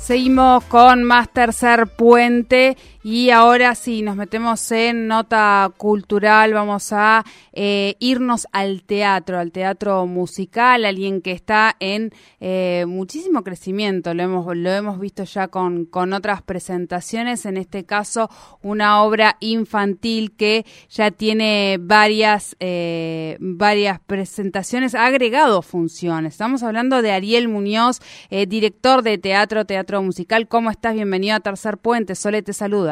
Seguimos con más tercer puente y ahora sí, nos metemos en nota cultural, vamos a eh, irnos al teatro, al teatro musical, alguien que está en eh, muchísimo crecimiento, lo hemos, lo hemos visto ya con, con otras presentaciones, en este caso una obra infantil que ya tiene varias, eh, varias presentaciones, ha agregado funciones. Estamos hablando de Ariel Muñoz, director de teatro, teatro musical. ¿Cómo estás? Bienvenido a Tercer Puente. Sole te saluda.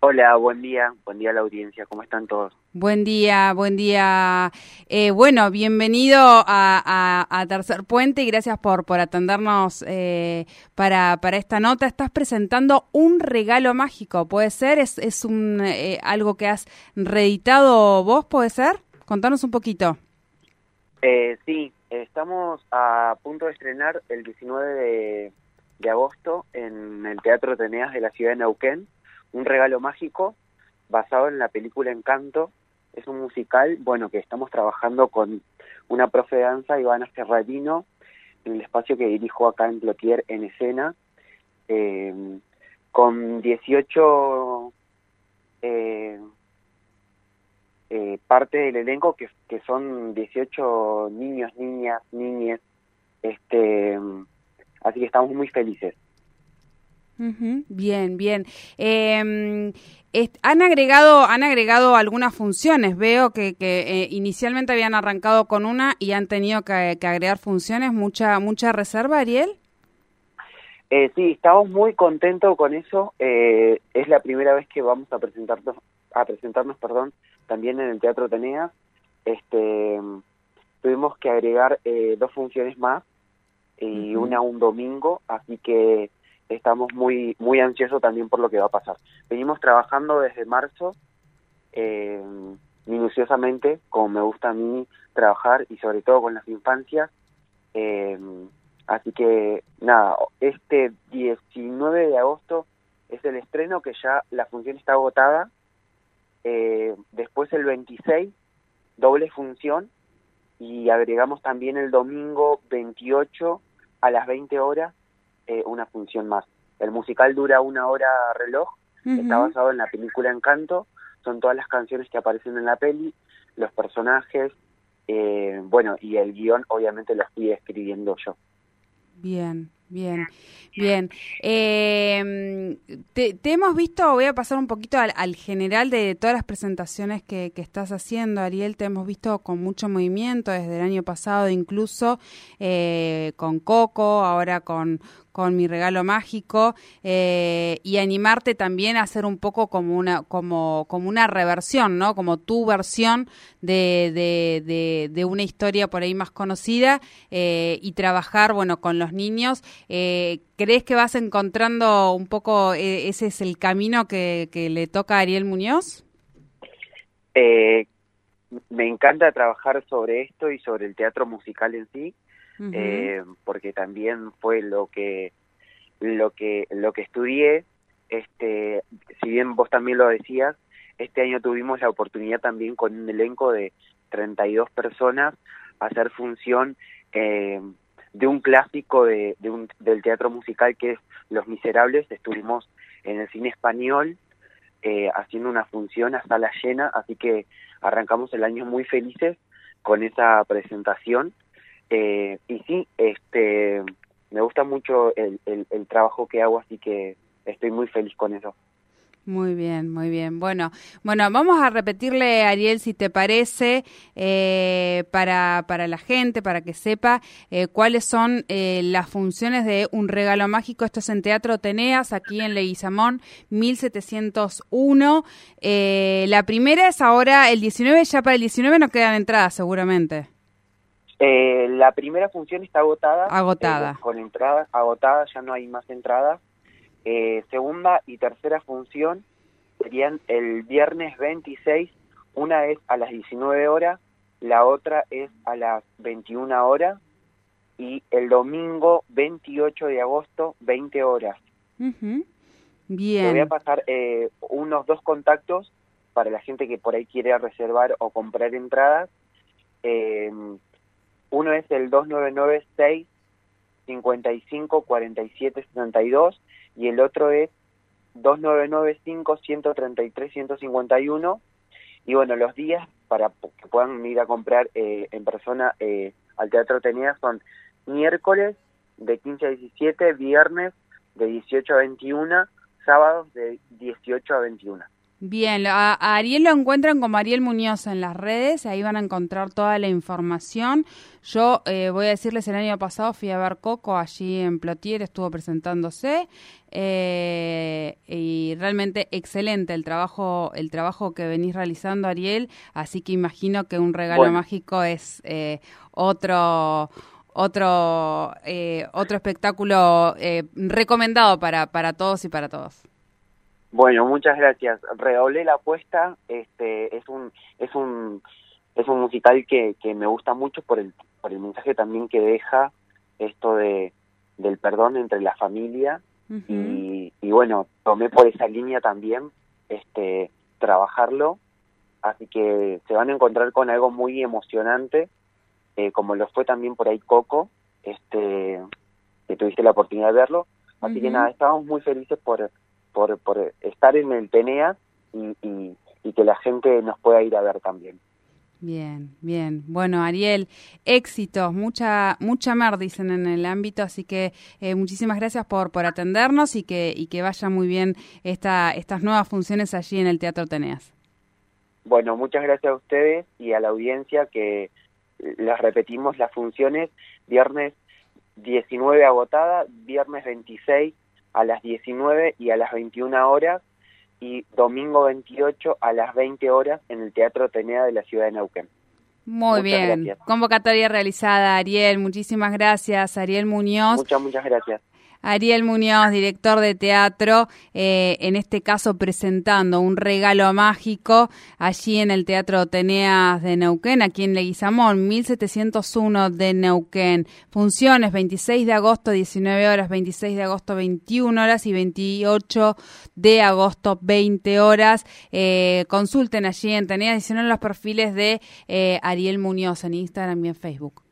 Hola, buen día, buen día a la audiencia, ¿cómo están todos? Buen día, buen día. Eh, bueno, bienvenido a, Tercer Puente y gracias por, por atendernos eh, para, para esta nota. Estás presentando un regalo mágico, ¿puede ser? ¿Es, es un, eh, algo que has reeditado vos, puede ser? Contanos un poquito. sí, estamos a punto de estrenar el 19 de, de agosto en el Teatro Teneas de la ciudad de Neuquén un regalo mágico basado en la película Encanto. Es un musical, bueno, que estamos trabajando con una profe de danza, Ivana Ferradino, en el espacio que dirijo acá en Plotier en escena, eh, con 18 eh, eh, parte del elenco que, que son 18 niños, niñas, niñes, este, así que estamos muy felices. Bien, bien. Eh, han agregado, han agregado algunas funciones. Veo que, que eh, inicialmente habían arrancado con una y han tenido que, agregar funciones. Mucha, mucha reserva, Ariel. Eh, sí, estamos muy contentos con eso. Eh, es la primera vez que vamos a presentarnos, a presentarnos, perdón, también en el Teatro Tenea. Este, tuvimos que agregar eh, dos funciones más y una un domingo, así que estamos muy muy ansiosos también por lo que va a pasar. Venimos trabajando desde marzo eh, minuciosamente, como me gusta a mí trabajar y sobre todo con las infancias. Eh, así que nada, este 19 de agosto es el estreno que ya la función está agotada. Eh, después el 26, doble función y agregamos también el domingo 28 a las 20 horas eh, una función más. El musical dura una hora reloj, está basado en la película Encanto, son todas las canciones que aparecen en la peli, los personajes, eh, bueno, y el guion obviamente lo estoy escribiendo yo. Bien, bien, bien. Eh, te, hemos visto, voy a pasar un poquito al, general de todas las presentaciones que, que, estás haciendo, Ariel, te hemos visto con mucho movimiento desde el año pasado, incluso eh, con Coco, ahora con, con mi regalo mágico eh, y animarte también a hacer un poco como una como como una reversión no como tu versión de, de, de, una historia por ahí más conocida eh, y trabajar bueno con los niños. Eh, crees que vas encontrando un poco ese es el camino que, que le toca a Ariel Muñoz me encanta trabajar sobre esto y sobre el teatro musical en sí eh, porque también fue lo que lo que lo que estudié. Este si bien vos también lo decías este año tuvimos la oportunidad también con un elenco de 32 personas hacer función eh, de un clásico de, de un, del teatro musical que es Los Miserables. Estuvimos en el cine español eh, haciendo una función a sala llena así que arrancamos el año muy felices con esa presentación eh, y sí, este, me gusta mucho el, el, trabajo que hago, así que estoy muy feliz con eso. Muy bien, muy bien. Bueno, bueno, vamos a repetirle, Ariel, si te parece, eh, para, para la gente, para que sepa eh, cuáles son eh, las funciones de Un Regalo Mágico. Esto es en Teatro Teneas, aquí en Leguizamón, 1701. la primera es ahora el 19, ya para el 19 no quedan entradas, seguramente. Eh, la primera función está agotada. Agotada. eh, con entradas agotadas, ya no hay más entradas. Eh, segunda y tercera función serían el viernes 26. Una es a las 19 horas, la otra es a las 21 horas y el domingo 28 de agosto 20 horas. Ujú. Te voy a Bien. pasar eh, unos dos contactos para la gente que por ahí quiere reservar o comprar entradas. Eh, uno es el 2996 55 47 72 y el otro es 2995 133 151 y bueno los días para que puedan ir a comprar eh, en persona eh, al Teatro Tenea son miércoles de 15 a 17 viernes de 18 a 21 sábados de 18 a 21 Bien, a, a Ariel lo encuentran como Ariel Muñoz en las redes, ahí van a encontrar toda la información. Yo eh, voy a decirles, el año pasado fui a ver Coco allí en Plotier, estuvo presentándose eh, y realmente excelente el trabajo, el trabajo que venís realizando, Ariel. Así que imagino que un regalo Bueno. mágico es eh, otro otro eh, otro espectáculo eh, recomendado para para todos y para todos. Bueno, muchas gracias. Redoblé la apuesta. Este es un es un es un musical que, que me gusta mucho por el por el mensaje también que deja esto de del perdón entre la familia y, y bueno tomé por esa línea también este trabajarlo así que se van a encontrar con algo muy emocionante eh, como lo fue también por ahí Coco este que tuviste la oportunidad de verlo así que nada estamos muy felices por por, por estar en el Tenea y, y, y que la gente nos pueda ir a ver también Bien, bien. Bueno, Ariel, éxitos, mucha, mucha mer, dicen en el ámbito, así que eh, muchísimas gracias por, por atendernos y que, y que vaya muy bien esta, estas nuevas funciones allí en el Teatro Teneas. Bueno, muchas gracias a ustedes y a la audiencia que las repetimos las funciones viernes 19 agotada, viernes 26 a las 19 y a las 21 horas y domingo 28 a las 20 horas en el Teatro Tenea de la ciudad de Neuquén. Muy Muchas bien. gracias. Convocatoria realizada, Ariel. Muchísimas gracias, Ariel Muñoz. Muchas, muchas gracias. Ariel Muñoz, director de teatro, eh, en este caso presentando un regalo mágico allí en el Teatro Teneas de Neuquén, aquí en Leguizamón, 1701 de Neuquén. Funciones 26 de agosto 19 horas, 26 de agosto 21 horas y 28 de agosto 20 horas. Eh, consulten allí en Teneas y si no los perfiles de eh, Ariel Muñoz en Instagram y en Facebook.